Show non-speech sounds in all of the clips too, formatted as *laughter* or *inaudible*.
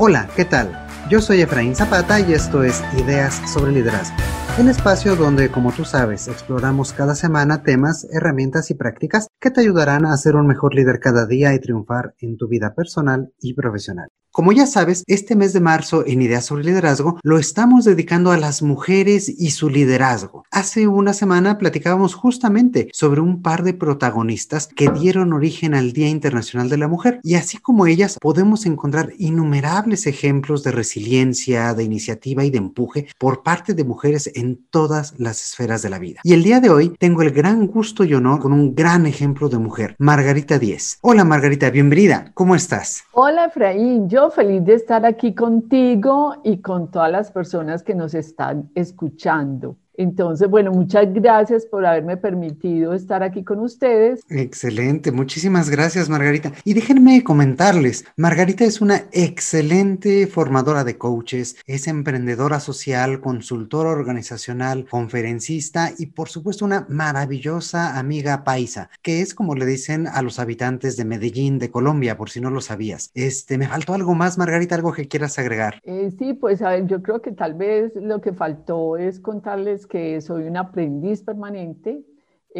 Hola, ¿qué tal? Yo soy Efraín Zapata y esto es Ideas sobre Liderazgo, el espacio donde, como tú sabes, exploramos cada semana temas, herramientas y prácticas que te ayudarán a ser un mejor líder cada día y triunfar en tu vida personal y profesional. Como ya sabes, este mes de marzo en Ideas sobre Liderazgo lo estamos dedicando a las mujeres y su liderazgo. Hace una semana platicábamos justamente sobre un par de protagonistas que dieron origen al Día Internacional de la Mujer y así como ellas podemos encontrar innumerables ejemplos de resiliencia, de iniciativa y de empuje por parte de mujeres en todas las esferas de la vida. Y el día de hoy tengo el gran gusto y honor con un gran ejemplo de mujer, Margarita Díez. Hola Margarita, bienvenida. ¿Cómo estás? Hola Efraín, yo feliz de estar aquí contigo y con todas las personas que nos están escuchando. Entonces, bueno, muchas gracias por haberme permitido estar aquí con ustedes. Excelente, muchísimas gracias Margarita. Y déjenme comentarles, Margarita es una excelente formadora de coaches, es emprendedora social, consultora organizacional, conferencista y por supuesto una maravillosa amiga paisa, que es como le dicen a los habitantes de Medellín, de Colombia, por si no lo sabías. Este, ¿me faltó algo más, Margarita, algo que quieras agregar? Eh, sí, pues a ver, yo creo que tal vez lo que faltó es contarles que soy un aprendiz permanente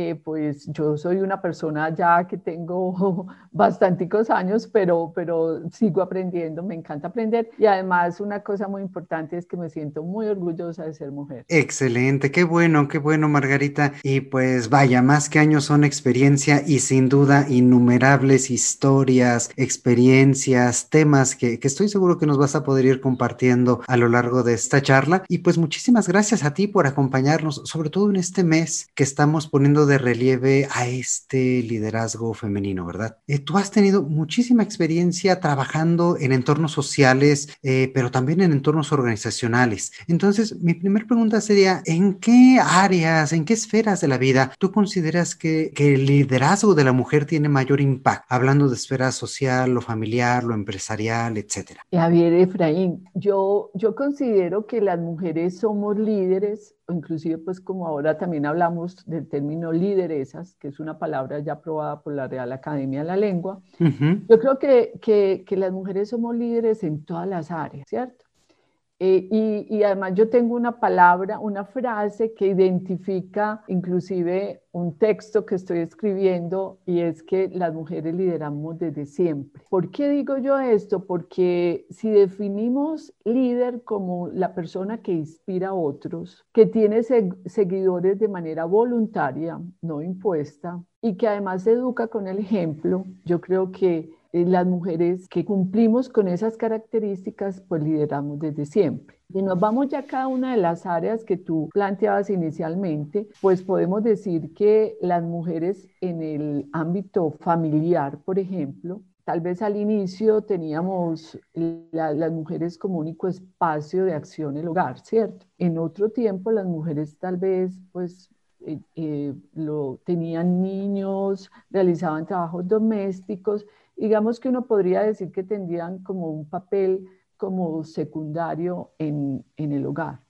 eh, pues yo soy una persona ya que tengo *laughs* bastanticos años, pero, pero sigo aprendiendo, me encanta aprender y además una cosa muy importante es que me siento muy orgullosa de ser mujer. Excelente, qué bueno, qué bueno Margarita. Y pues vaya, más que años son experiencia y sin duda innumerables historias, experiencias, temas que, que estoy seguro que nos vas a poder ir compartiendo a lo largo de esta charla. Y pues muchísimas gracias a ti por acompañarnos, sobre todo en este mes que estamos poniendo de relieve a este liderazgo femenino, ¿verdad? Eh, tú has tenido muchísima experiencia trabajando en entornos sociales, eh, pero también en entornos organizacionales. Entonces, mi primera pregunta sería, ¿en qué áreas, en qué esferas de la vida tú consideras que, que el liderazgo de la mujer tiene mayor impacto? Hablando de esfera social, lo familiar, lo empresarial, etcétera. Javier Efraín, yo, yo considero que las mujeres somos líderes inclusive pues como ahora también hablamos del término lideresas, que es una palabra ya aprobada por la Real Academia de la Lengua, yo creo que, que, que las mujeres somos líderes en todas las áreas, ¿cierto? Eh, y, además yo tengo una palabra, una frase que identifica inclusive un texto que estoy escribiendo y es que las mujeres lideramos desde siempre. ¿Por qué digo yo esto? Porque si definimos líder como la persona que inspira a otros, que tiene seguidores de manera voluntaria, no impuesta, y que además educa con el ejemplo, yo creo que las mujeres que cumplimos con esas características, pues lideramos desde siempre. Si nos vamos ya a cada una de las áreas que tú planteabas inicialmente, pues podemos decir que las mujeres en el ámbito familiar, por ejemplo, tal vez al inicio teníamos las mujeres como único espacio de acción el hogar, ¿cierto? En otro tiempo las mujeres tal vez pues eh, eh, lo, tenían niños, realizaban trabajos domésticos digamos que uno podría decir que tendrían como un papel como secundario en, en el hogar.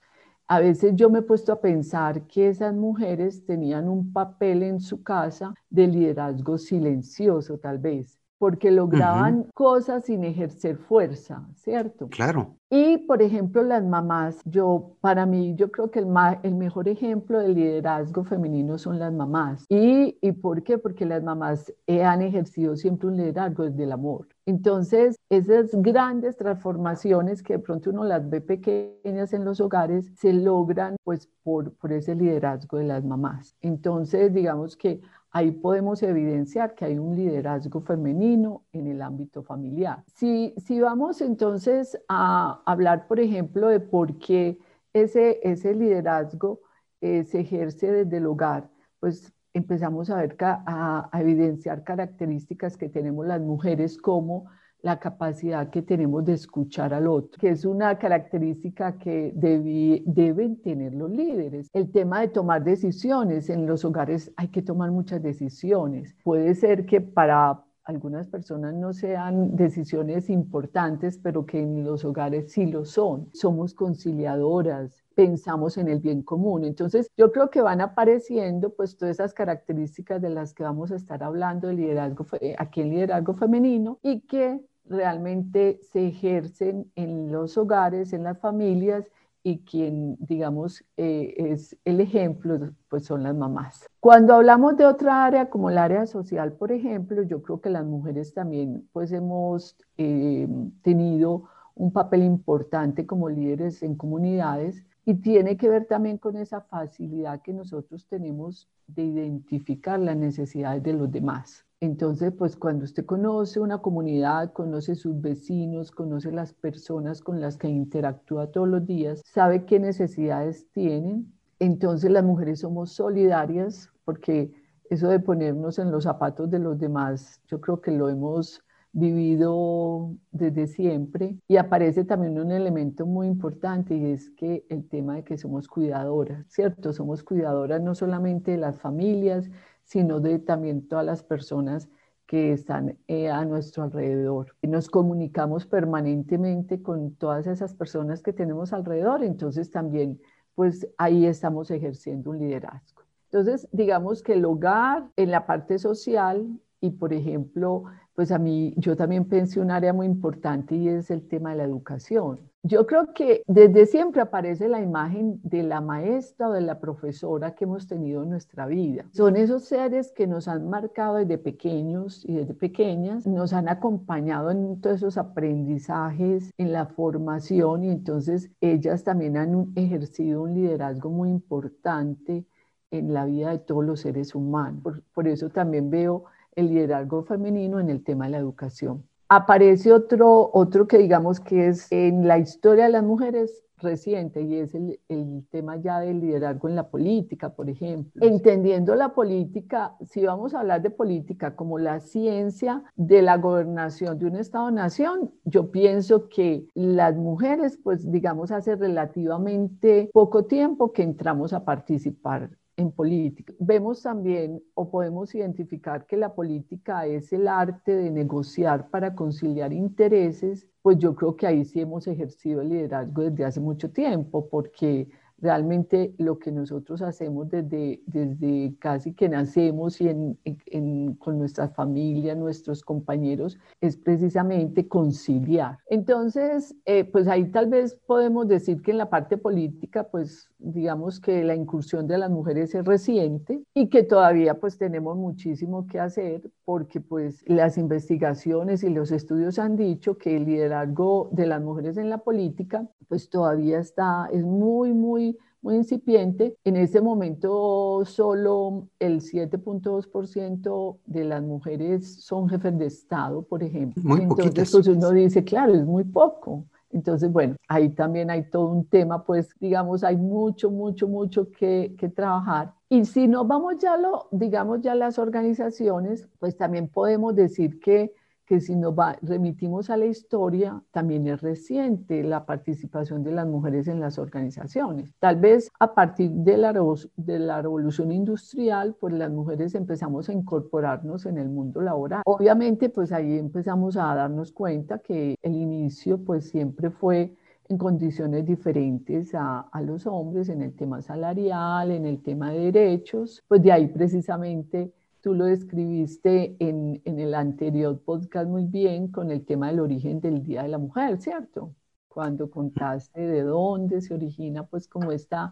A veces yo me he puesto a pensar que esas mujeres tenían un papel en su casa de liderazgo silencioso, tal vez, porque lograban cosas sin ejercer fuerza, ¿cierto? Claro. Y, por ejemplo, las mamás, yo, para mí, yo creo que el, el mejor ejemplo de liderazgo femenino son las mamás. ¿Y, ¿Y por qué? Porque las mamás han ejercido siempre un liderazgo desde el amor. Entonces, esas grandes transformaciones que de pronto uno las ve pequeñas en los hogares, se logran pues por, por ese liderazgo de las mamás. Entonces, digamos que Ahí podemos evidenciar que hay un liderazgo femenino en el ámbito familiar. Si, si vamos entonces a hablar, por ejemplo, de por qué ese, ese liderazgo eh, se ejerce desde el hogar, pues empezamos a ver, a, a evidenciar características que tenemos las mujeres como la capacidad que tenemos de escuchar al otro, que es una característica que deben tener los líderes. El tema de tomar decisiones, en los hogares hay que tomar muchas decisiones. Puede ser que para algunas personas no sean decisiones importantes, pero que en los hogares sí lo son. Somos conciliadoras, pensamos en el bien común. Entonces, yo creo que van apareciendo pues todas esas características de las que vamos a estar hablando de liderazgo, aquí en liderazgo femenino y que realmente se ejercen en los hogares, en las familias y quien, digamos, eh, es el ejemplo, pues son las mamás. Cuando hablamos de otra área como el área social, por ejemplo, yo creo que las mujeres también, pues hemos eh, tenido un papel importante como líderes en comunidades y tiene que ver también con esa facilidad que nosotros tenemos de identificar las necesidades de los demás. Entonces, pues cuando usted conoce una comunidad, conoce sus vecinos, conoce las personas con las que interactúa todos los días, sabe qué necesidades tienen. Entonces las mujeres somos solidarias porque eso de ponernos en los zapatos de los demás, yo creo que lo hemos vivido desde siempre y aparece también un elemento muy importante y es que el tema de que somos cuidadoras, ¿cierto? Somos cuidadoras no solamente de las familias, sino de también todas las personas que están eh, a nuestro alrededor. Nos comunicamos permanentemente con todas esas personas que tenemos alrededor, entonces también pues ahí estamos ejerciendo un liderazgo. Entonces, digamos que el hogar en la parte social y, por ejemplo, pues a mí, yo también pensé un área muy importante y es el tema de la educación. Yo creo que desde siempre aparece la imagen de la maestra o de la profesora que hemos tenido en nuestra vida. Son esos seres que nos han marcado desde pequeños y desde pequeñas, nos han acompañado en todos esos aprendizajes, en la formación y entonces ellas también han ejercido un liderazgo muy importante en la vida de todos los seres humanos. Por, por eso también veo el liderazgo femenino en el tema de la educación. Aparece otro, otro que digamos que es en la historia de las mujeres reciente y es el, el, tema ya del liderazgo en la política, por ejemplo. Entendiendo la política, si vamos a hablar de política como la ciencia de la gobernación de un Estado-nación, yo pienso que las mujeres, pues digamos, hace relativamente poco tiempo que entramos a participar en política. Vemos también o podemos identificar que la política es el arte de negociar para conciliar intereses, pues yo creo que ahí sí hemos ejercido el liderazgo desde hace mucho tiempo, porque realmente lo que nosotros hacemos desde, desde casi que nacemos y en, con nuestra familia, nuestros compañeros, es precisamente conciliar. Entonces, eh, pues ahí tal vez podemos decir que en la parte política, pues digamos que la incursión de las mujeres es reciente y que todavía pues tenemos muchísimo que hacer porque pues las investigaciones y los estudios han dicho que el liderazgo de las mujeres en la política pues todavía está, es muy, muy, muy incipiente. En este momento solo el 7.2% de las mujeres son jefes de Estado, por ejemplo. Muy Entonces pues uno dice, claro, es muy poco. Entonces, bueno, ahí también hay todo un tema, pues digamos, hay mucho, mucho, mucho que, que trabajar. Y si nos vamos ya, lo, digamos, ya las organizaciones, pues también podemos decir que que si nos remitimos a la historia, también es reciente la participación de las mujeres en las organizaciones. Tal vez a partir de la, de la revolución industrial, pues las mujeres empezamos a incorporarnos en el mundo laboral. Obviamente, pues ahí empezamos a darnos cuenta que el inicio pues siempre fue en condiciones diferentes a, a, los hombres en el tema salarial, en el tema de derechos, pues de ahí precisamente Tú lo describiste en, en, el anterior podcast muy bien con el tema del origen del Día de la Mujer, ¿cierto? Cuando contaste de dónde se origina, pues como esta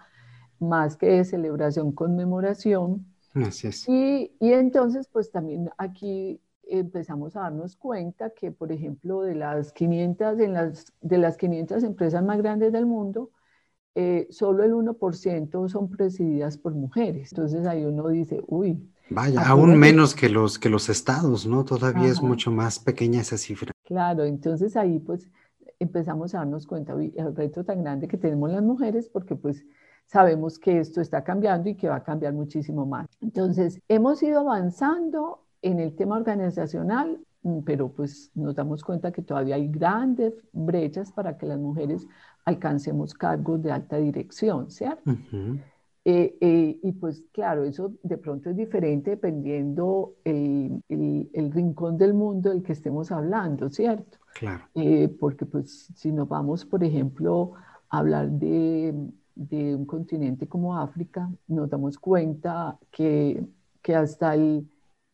más que de celebración, conmemoración. Es. Y, y entonces, pues también aquí empezamos a darnos cuenta que, por ejemplo, de las 500, en las, de las 500 empresas más grandes del mundo, eh, solo el 1% son presididas por mujeres. Entonces ahí uno dice, uy, Vaya, aún menos que los, que los estados, ¿no? Todavía es mucho más pequeña esa cifra. Claro, entonces ahí pues empezamos a darnos cuenta el reto tan grande que tenemos las mujeres porque pues sabemos que esto está cambiando y que va a cambiar muchísimo más. Entonces, hemos ido avanzando en el tema organizacional, mm, pero pues nos damos cuenta que todavía hay grandes brechas para que las mujeres alcancemos cargos de alta dirección, ¿cierto? Eh, eh, y pues claro, eso de pronto es diferente dependiendo el, el, rincón del mundo del que estemos hablando, ¿cierto? Claro. Eh, porque pues si nos vamos, por ejemplo, a hablar de, de, un continente como África, nos damos cuenta que, que hasta, el,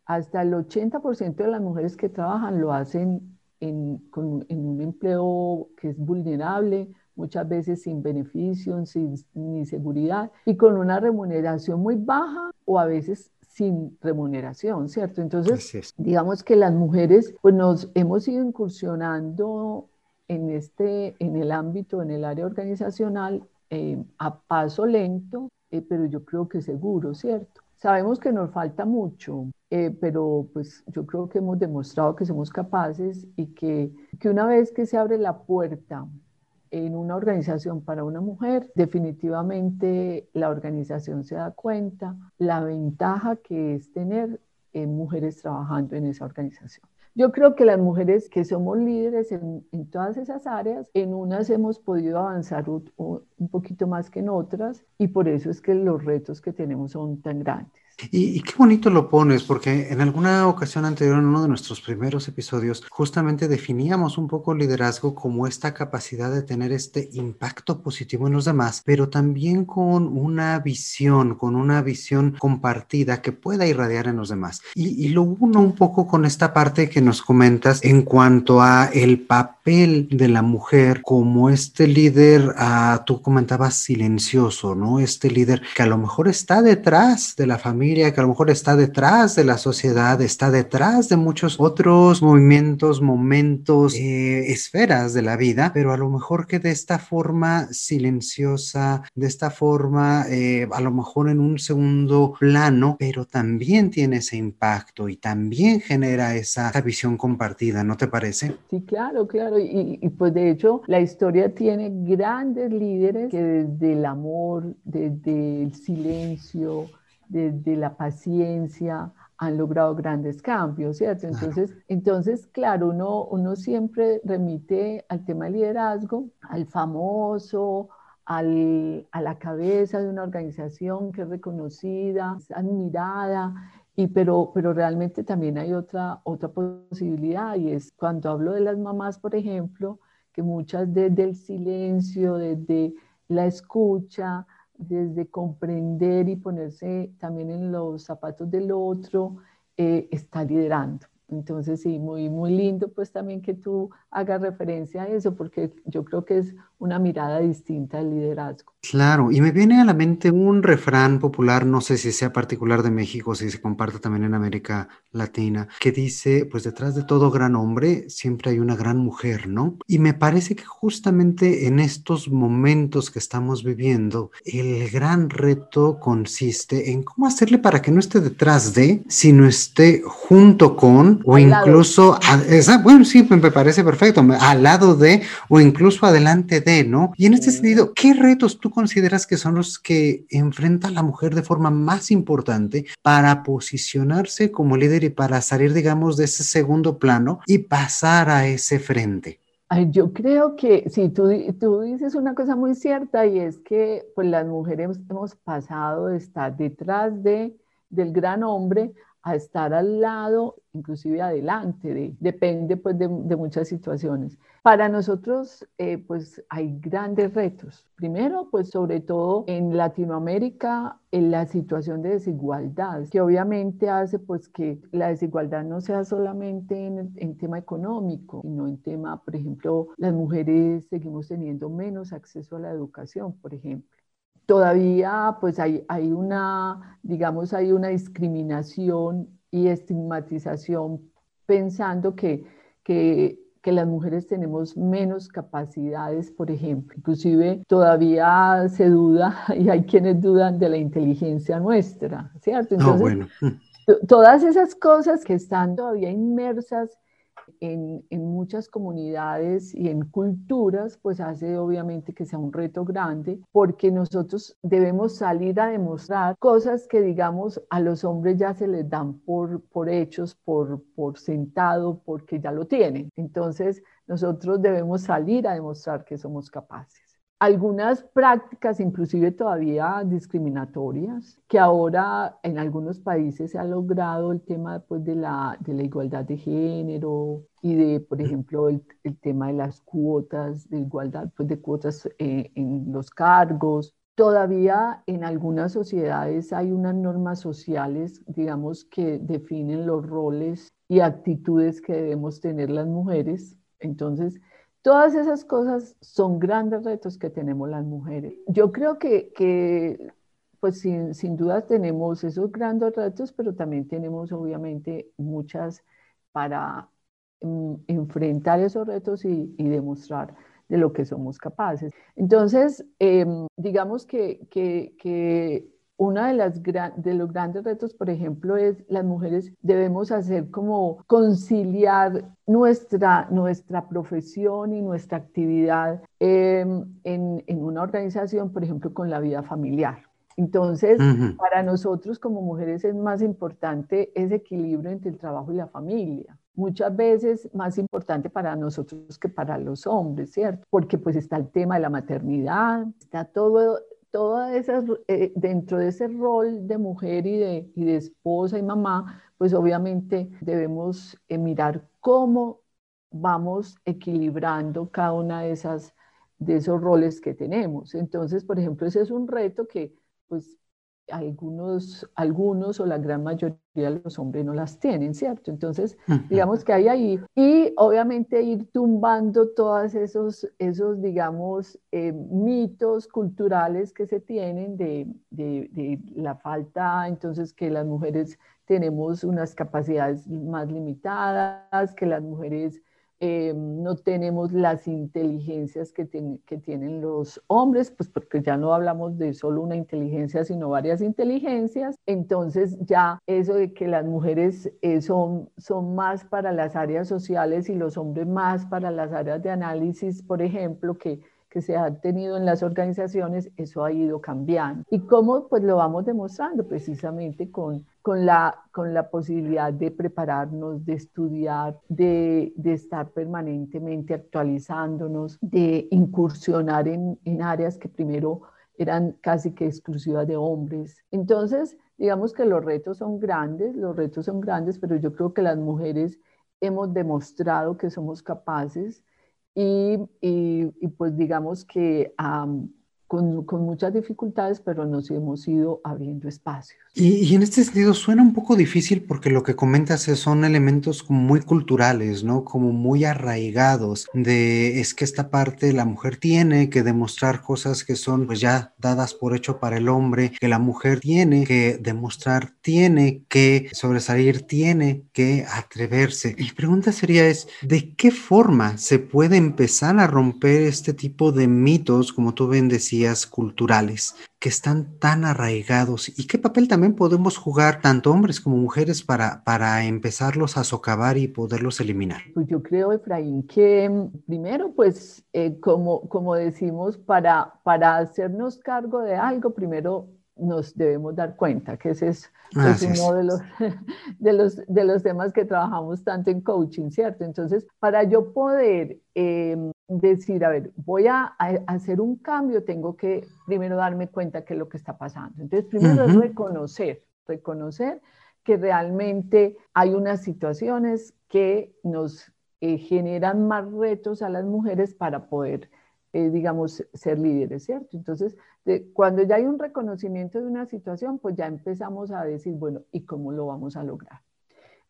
hasta el 80% de las mujeres que trabajan lo hacen en, un empleo que es vulnerable, muchas veces sin beneficio, sin ni seguridad y con una remuneración muy baja o a veces sin remuneración, ¿cierto? Entonces, digamos que las mujeres pues nos hemos ido incursionando en, este, en el ámbito, en el área organizacional, eh, a paso lento, eh, pero yo creo que seguro, ¿cierto? Sabemos que nos falta mucho, eh, pero pues yo creo que hemos demostrado que somos capaces y que, que una vez que se abre la puerta en una organización para una mujer, definitivamente la organización se da cuenta la ventaja que es tener eh, mujeres trabajando en esa organización. Yo creo que las mujeres que somos líderes en, todas esas áreas, en unas hemos podido avanzar un, un poquito más que en otras y por eso es que los retos que tenemos son tan grandes. Y, qué bonito lo pones, porque en alguna ocasión anterior, en uno de nuestros primeros episodios, justamente definíamos un poco liderazgo como esta capacidad de tener este impacto positivo en los demás, pero también con una visión, con una visión compartida que pueda irradiar en los demás. Y, y lo uno un poco con esta parte que nos comentas en cuanto a el papel de la mujer como este líder, ah, tú comentabas silencioso, ¿no? Este líder que a lo mejor está detrás de la familia que a lo mejor está detrás de la sociedad, está detrás de muchos otros movimientos, momentos, eh, esferas de la vida, pero a lo mejor que de esta forma silenciosa, de esta forma eh, a lo mejor en un segundo plano, pero también tiene ese impacto y también genera esa, visión compartida, ¿no te parece? Sí, claro, claro. Y, y pues de hecho la historia tiene grandes líderes que desde el amor, desde el silencio, de, la paciencia, han logrado grandes cambios, ¿cierto? Entonces, entonces claro, uno, uno siempre remite al tema de liderazgo, al famoso, al, a la cabeza de una organización que es reconocida, admirada, y pero, pero realmente también hay otra, otra posibilidad y es cuando hablo de las mamás, por ejemplo, que muchas desde el silencio, desde la escucha, desde comprender y ponerse también en los zapatos del otro, eh, está liderando. Entonces, sí, muy, muy lindo pues también que tú hagas referencia a eso, porque yo creo que es una mirada distinta del liderazgo. Claro, y me viene a la mente un refrán popular, no sé si sea particular de México, si se comparte también en América Latina, que dice, pues detrás de todo gran hombre siempre hay una gran mujer, ¿no? Y me parece que justamente en estos momentos que estamos viviendo, el gran reto consiste en cómo hacerle para que no esté detrás de, sino esté junto con o incluso, bueno, sí, me parece perfecto, al lado de o incluso adelante de, ¿no? Y en este sentido, ¿qué retos tú consideras que son los que enfrenta la mujer de forma más importante para posicionarse como líder y para salir, digamos, de ese segundo plano y pasar a ese frente? yo creo que sí, tú, tú dices una cosa muy cierta y es que pues las mujeres hemos pasado de estar detrás de, del gran hombre a estar al lado, inclusive adelante, de, depende pues de, muchas situaciones. Para nosotros eh, pues hay grandes retos. Primero pues sobre todo en Latinoamérica en la situación de desigualdad, que obviamente hace pues que la desigualdad no sea solamente en, en tema económico, sino en tema, por ejemplo, las mujeres seguimos teniendo menos acceso a la educación, por ejemplo todavía pues hay, hay una, digamos, hay una discriminación y estigmatización pensando que, que, que, las mujeres tenemos menos capacidades, por ejemplo. Inclusive todavía se duda *laughs* y hay quienes dudan de la inteligencia nuestra, ¿cierto? Entonces, bueno. todas esas cosas que están todavía inmersas en, muchas comunidades y en culturas, pues hace obviamente que sea un reto grande, porque nosotros debemos salir a demostrar cosas que, digamos, a los hombres ya se les dan por, por hechos, por, por sentado, porque ya lo tienen. Entonces, nosotros debemos salir a demostrar que somos capaces algunas prácticas, inclusive todavía discriminatorias, que ahora en algunos países se ha logrado el tema pues, de, la, de la igualdad de género y de, por ejemplo, el, el tema de las cuotas de igualdad, pues, de cuotas eh, en los cargos. Todavía en algunas sociedades hay unas normas sociales, digamos, que definen los roles y actitudes que debemos tener las mujeres. Entonces, todas esas cosas son grandes retos que tenemos las mujeres. Yo creo que, pues sin, sin duda tenemos esos grandes retos, pero también tenemos obviamente muchas para mm, enfrentar esos retos y, y, demostrar de lo que somos capaces. Entonces, em, digamos que, que, que una de, las de los grandes retos, por ejemplo, es las mujeres debemos hacer como conciliar nuestra, nuestra profesión y nuestra actividad em, en, en, una organización, por ejemplo, con la vida familiar. Entonces, para nosotros como mujeres es más importante ese equilibrio entre el trabajo y la familia. Muchas veces más importante para nosotros que para los hombres, ¿cierto? Porque pues está el tema de la maternidad, está todo, todas esas, eh, dentro de ese rol de mujer y de, y de esposa y mamá, pues obviamente debemos eh, mirar cómo vamos equilibrando cada una de esas de esos roles que tenemos. Entonces, por ejemplo, ese es un reto que pues algunos, algunos o la gran mayoría de los hombres no las tienen, ¿cierto? Entonces, digamos que hay ahí, y obviamente ir tumbando todos esos, esos digamos, eh, mitos culturales que se tienen de, de, de, la falta, entonces que las mujeres tenemos unas capacidades más limitadas, que las mujeres eh, no tenemos las inteligencias que, que, tienen los hombres, pues porque ya no hablamos de solo una inteligencia, sino varias inteligencias. Entonces ya eso de que las mujeres eh, son, son más para las áreas sociales y los hombres más para las áreas de análisis, por ejemplo, que que se ha tenido en las organizaciones, eso ha ido cambiando. ¿Y cómo? Pues lo vamos demostrando precisamente con, con, la, con la posibilidad de prepararnos, de estudiar, de, de estar permanentemente actualizándonos, de incursionar en, en áreas que primero eran casi que exclusivas de hombres. Entonces, digamos que los retos son grandes, los retos son grandes, pero yo creo que las mujeres hemos demostrado que somos capaces y, y, pues digamos que con, con, muchas dificultades, pero nos hemos ido abriendo espacios. Y, y, en este sentido suena un poco difícil porque lo que comentas son elementos como muy culturales, ¿no? Como muy arraigados de es que esta parte la mujer tiene que demostrar cosas que son pues ya dadas por hecho para el hombre, que la mujer tiene que demostrar, tiene que sobresalir, tiene que atreverse. Mi pregunta sería es, ¿de qué forma se puede empezar a romper este tipo de mitos, como tú bien decías, culturales que están tan arraigados y qué papel también podemos jugar tanto hombres como mujeres para, para empezarlos a socavar y poderlos eliminar? Pues yo creo, Efraín, que mm, primero, pues eh, como, como decimos, para, para hacernos cargo de algo, primero nos debemos dar cuenta que ese es, uno de los, *laughs* de, los, de los temas que trabajamos tanto en coaching, ¿cierto? Entonces, para yo poder em, decir, a ver, voy a, hacer un cambio, tengo que primero darme cuenta qué es lo que está pasando. Entonces, primero es reconocer, reconocer que realmente hay unas situaciones que nos eh, generan más retos a las mujeres para poder, eh, digamos, ser líderes, ¿cierto? Entonces, cuando ya hay un reconocimiento de una situación, pues ya empezamos a decir, bueno, ¿y cómo lo vamos a lograr?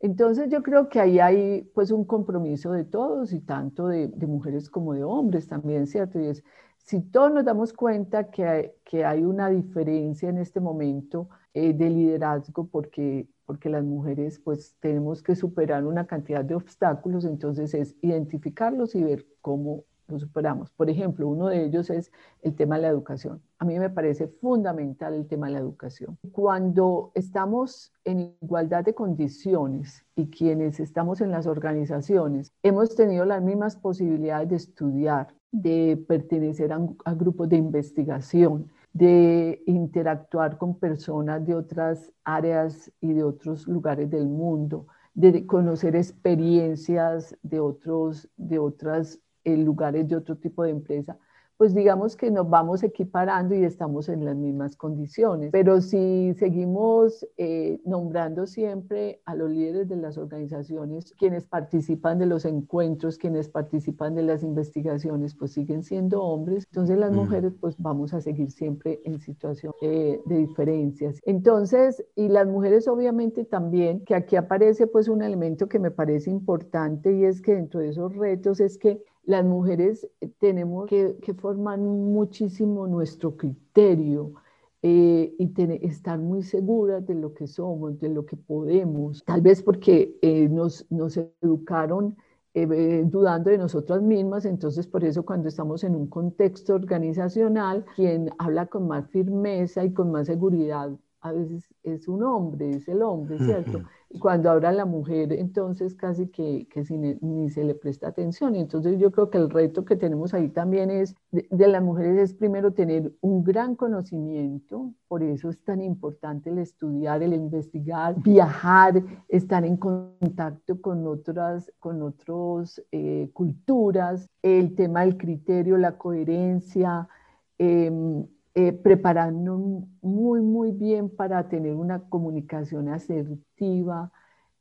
Entonces yo creo que ahí hay pues un compromiso de todos y tanto de, mujeres como de hombres también, ¿cierto? Y es, si todos nos damos cuenta que hay, que hay una diferencia en este momento eh, de liderazgo porque, porque las mujeres pues tenemos que superar una cantidad de obstáculos, entonces es identificarlos y ver cómo superamos. Por ejemplo, uno de ellos es el tema de la educación. A mí me parece fundamental el tema de la educación. Cuando estamos en igualdad de condiciones y quienes estamos en las organizaciones hemos tenido las mismas posibilidades de estudiar, de pertenecer a, a grupos de investigación, de interactuar con personas de otras áreas y de otros lugares del mundo, de conocer experiencias de, otros, de otras en lugares de otro tipo de empresa, pues digamos que nos vamos equiparando y estamos en las mismas condiciones. Pero si seguimos eh, nombrando siempre a los líderes de las organizaciones, quienes participan de los encuentros, quienes participan de las investigaciones, pues siguen siendo hombres, entonces las mujeres pues vamos a seguir siempre en situación eh, de diferencias. Entonces, y las mujeres obviamente también, que aquí aparece pues un elemento que me parece importante y es que dentro de esos retos es que las mujeres eh, tenemos que, formar muchísimo nuestro criterio eh, y estar muy seguras de lo que somos, de lo que podemos, tal vez porque eh, nos, nos, educaron dudando de nosotras mismas, entonces por eso cuando estamos en un contexto organizacional, quien habla con más firmeza y con más seguridad a veces es un hombre, es el hombre, ¿cierto? Y cuando habla la mujer, entonces casi que, que ni se le presta atención. Entonces yo creo que el reto que tenemos ahí también es de, las mujeres es primero tener un gran conocimiento, por eso es tan importante el estudiar, el investigar, viajar, estar en contacto con otras, con otros eh, culturas, el tema del criterio, la coherencia. Eh, eh, prepararnos muy, muy bien para tener una comunicación asertiva,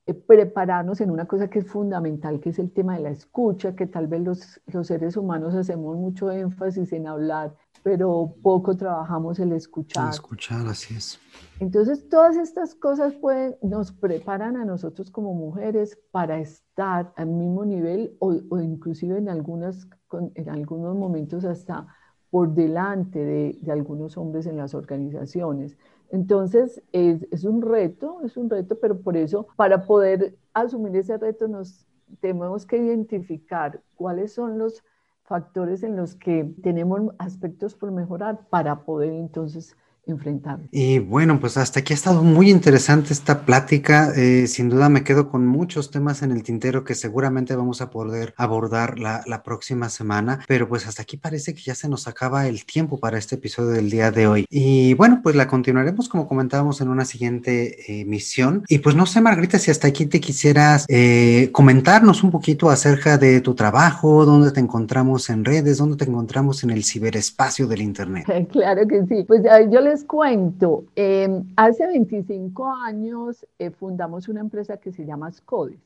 eh, prepararnos en una cosa que es fundamental, que es el tema de la escucha, que tal vez los, los seres humanos hacemos mucho énfasis en hablar, pero poco trabajamos el escuchar. escuchar, así es. Entonces, todas estas cosas pueden, nos preparan a nosotros como mujeres para estar al mismo nivel o, o inclusive en, algunas, en algunos momentos hasta por delante de, algunos hombres en las organizaciones. Entonces, es, un reto, es un reto, pero por eso, para poder asumir ese reto, nos tenemos que identificar cuáles son los factores en los que tenemos aspectos por mejorar para poder entonces enfrentar. Y bueno, pues hasta aquí ha estado muy interesante esta plática. Eh, sin duda me quedo con muchos temas en el tintero que seguramente vamos a poder abordar la, próxima semana, pero pues hasta aquí parece que ya se nos acaba el tiempo para este episodio del día de hoy. Y bueno, pues la continuaremos como comentábamos en una siguiente emisión. Y pues no sé, Margarita, si hasta aquí te quisieras eh, comentarnos un poquito acerca de tu trabajo, dónde te encontramos en redes, dónde te encontramos en el ciberespacio del Internet. *laughs* Claro que sí. Pues yo le les cuento, em, hace 25 años eh, fundamos una empresa que se llama SCODES,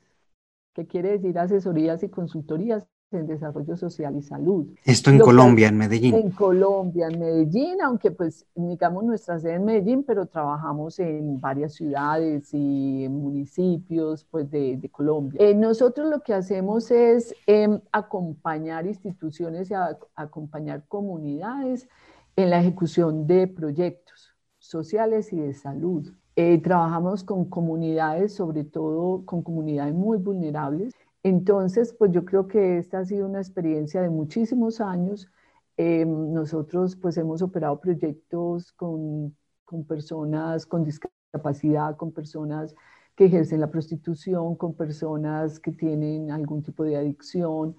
que quiere decir asesorías y consultorías en desarrollo social y salud. Esto en Colombia, en Medellín. En Colombia, en Medellín, aunque pues indicamos nuestra sede en Medellín, pero trabajamos en varias ciudades y municipios pues de, de Colombia. Eh, nosotros lo que hacemos es em, acompañar instituciones y acompañar comunidades en la ejecución de proyectos sociales y de salud. Eh, trabajamos con comunidades, sobre todo con comunidades muy vulnerables. Entonces, pues yo creo que esta ha sido una experiencia de muchísimos años. Em, nosotros pues hemos operado proyectos con, con personas con discapacidad, con personas que ejercen la prostitución, con personas que tienen algún tipo de adicción,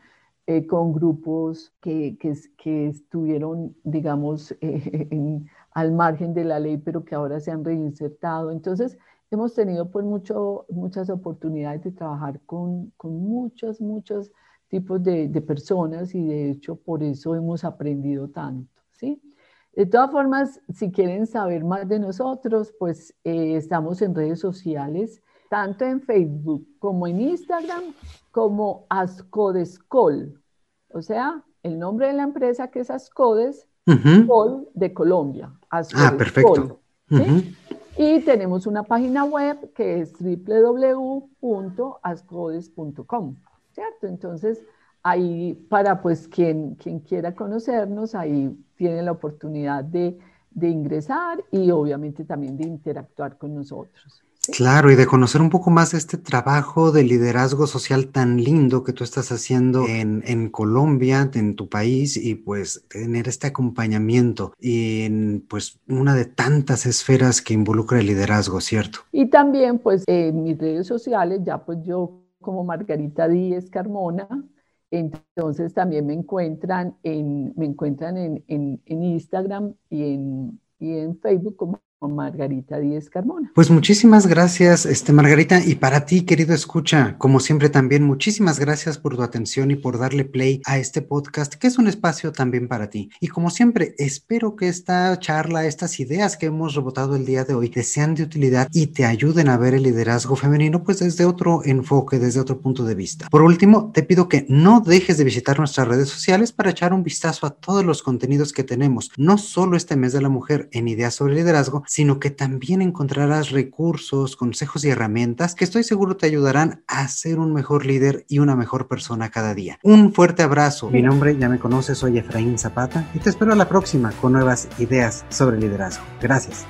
eh, con grupos que, que, estuvieron, digamos, *laughs* eh, al margen de la ley, pero que ahora se han reinsertado. Entonces, hemos tenido pues mucho, muchas oportunidades de trabajar con, con muchos, muchos tipos de, de, personas y de hecho por eso hemos aprendido tanto, ¿sí? De todas formas, si quieren saber más de nosotros, pues eh, estamos en redes sociales, tanto en Facebook como en Instagram, como Ascodescol. O sea, el nombre de la empresa que es Ascodes, de Colombia. ah, perfecto. Y tenemos una página web que es www.ascodes.com, ¿cierto? Entonces, ahí para pues quien, quien quiera conocernos, ahí tiene la oportunidad de, de ingresar y obviamente también de interactuar con nosotros. Claro, y de conocer un poco más este trabajo de liderazgo social tan lindo que tú estás haciendo en, en Colombia, en tu país, y pues tener este acompañamiento en pues una de tantas esferas que involucra el liderazgo, ¿cierto? Y también pues en mis redes sociales, ya pues yo como Margarita Díez Carmona, entonces también me encuentran en, me encuentran en, en, en Instagram y en, y en Facebook como Margarita Díez Carmona. Pues muchísimas gracias, este, Margarita, y para ti, querido escucha, como siempre también, muchísimas gracias por tu atención y por darle play a este podcast, que es un espacio también para ti. Y como siempre, espero que esta charla, estas ideas que hemos rebotado el día de hoy, te sean de utilidad y te ayuden a ver el liderazgo femenino, pues desde otro enfoque, desde otro punto de vista. Por último, te pido que no dejes de visitar nuestras redes sociales para echar un vistazo a todos los contenidos que tenemos, no solo este mes de la mujer en ideas sobre liderazgo, sino que también encontrarás recursos, consejos y herramientas que estoy seguro te ayudarán a ser un mejor líder y una mejor persona cada día. Un fuerte abrazo. Mi nombre, ya me conoces, soy Efraín Zapata y te espero a la próxima con nuevas ideas sobre liderazgo. Gracias.